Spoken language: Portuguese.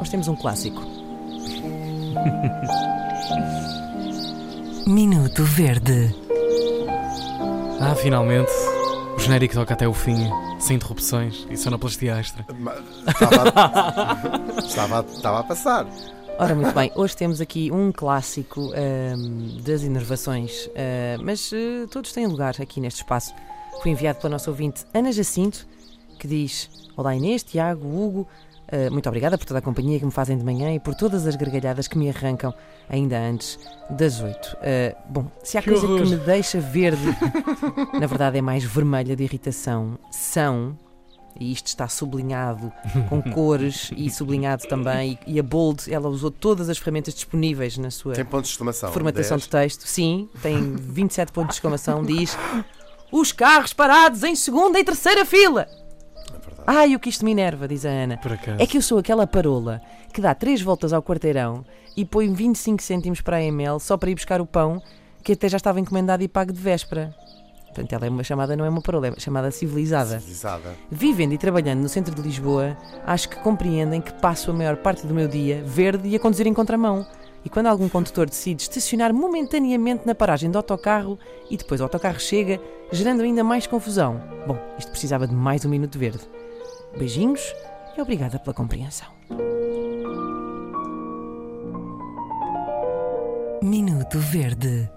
Hoje temos um clássico. Minuto Verde. Ah, finalmente. O genérico toca até o fim, sem interrupções e sonoplastia extra. Estava, estava, estava a passar. Ora, muito bem, hoje temos aqui um clássico ahm, das enervações, ah, mas ah, todos têm lugar aqui neste espaço. Foi enviado pela nossa ouvinte Ana Jacinto, que diz: Olá Inês, Tiago, Hugo, muito obrigada por toda a companhia que me fazem de manhã e por todas as gargalhadas que me arrancam ainda antes das oito. Ah, bom, se há Que coisa que horror. me deixa verde, na verdade é mais vermelha de irritação, são. E isto está sublinhado com cores e sublinhado também. E, e a Bold, ela usou todas as ferramentas disponíveis na sua Tem pontos de exclamação. formatação 10. de texto. Sim, tem 27 pontos de exclamação. Diz: Os carros parados em segunda e terceira fila. Ai, o que isto me enerva, diz a Ana. Por acaso. É que eu sou aquela parola que dá três voltas ao quarteirão e põe 25 cêntimos para a ML só para ir buscar o pão que até já estava encomendado e pago de véspera. Portanto, ela é uma chamada, não é uma parola, é uma chamada civilizada. Civilizada. Vivendo e trabalhando no centro de Lisboa, acho que compreendem que passo a maior parte do meu dia verde e a conduzir em contramão. E quando algum condutor decide estacionar momentaneamente na paragem do autocarro e depois o autocarro chega, gerando ainda mais confusão. Bom, isto precisava de mais um minuto verde. Beijinhos e obrigada pela compreensão. Minuto Verde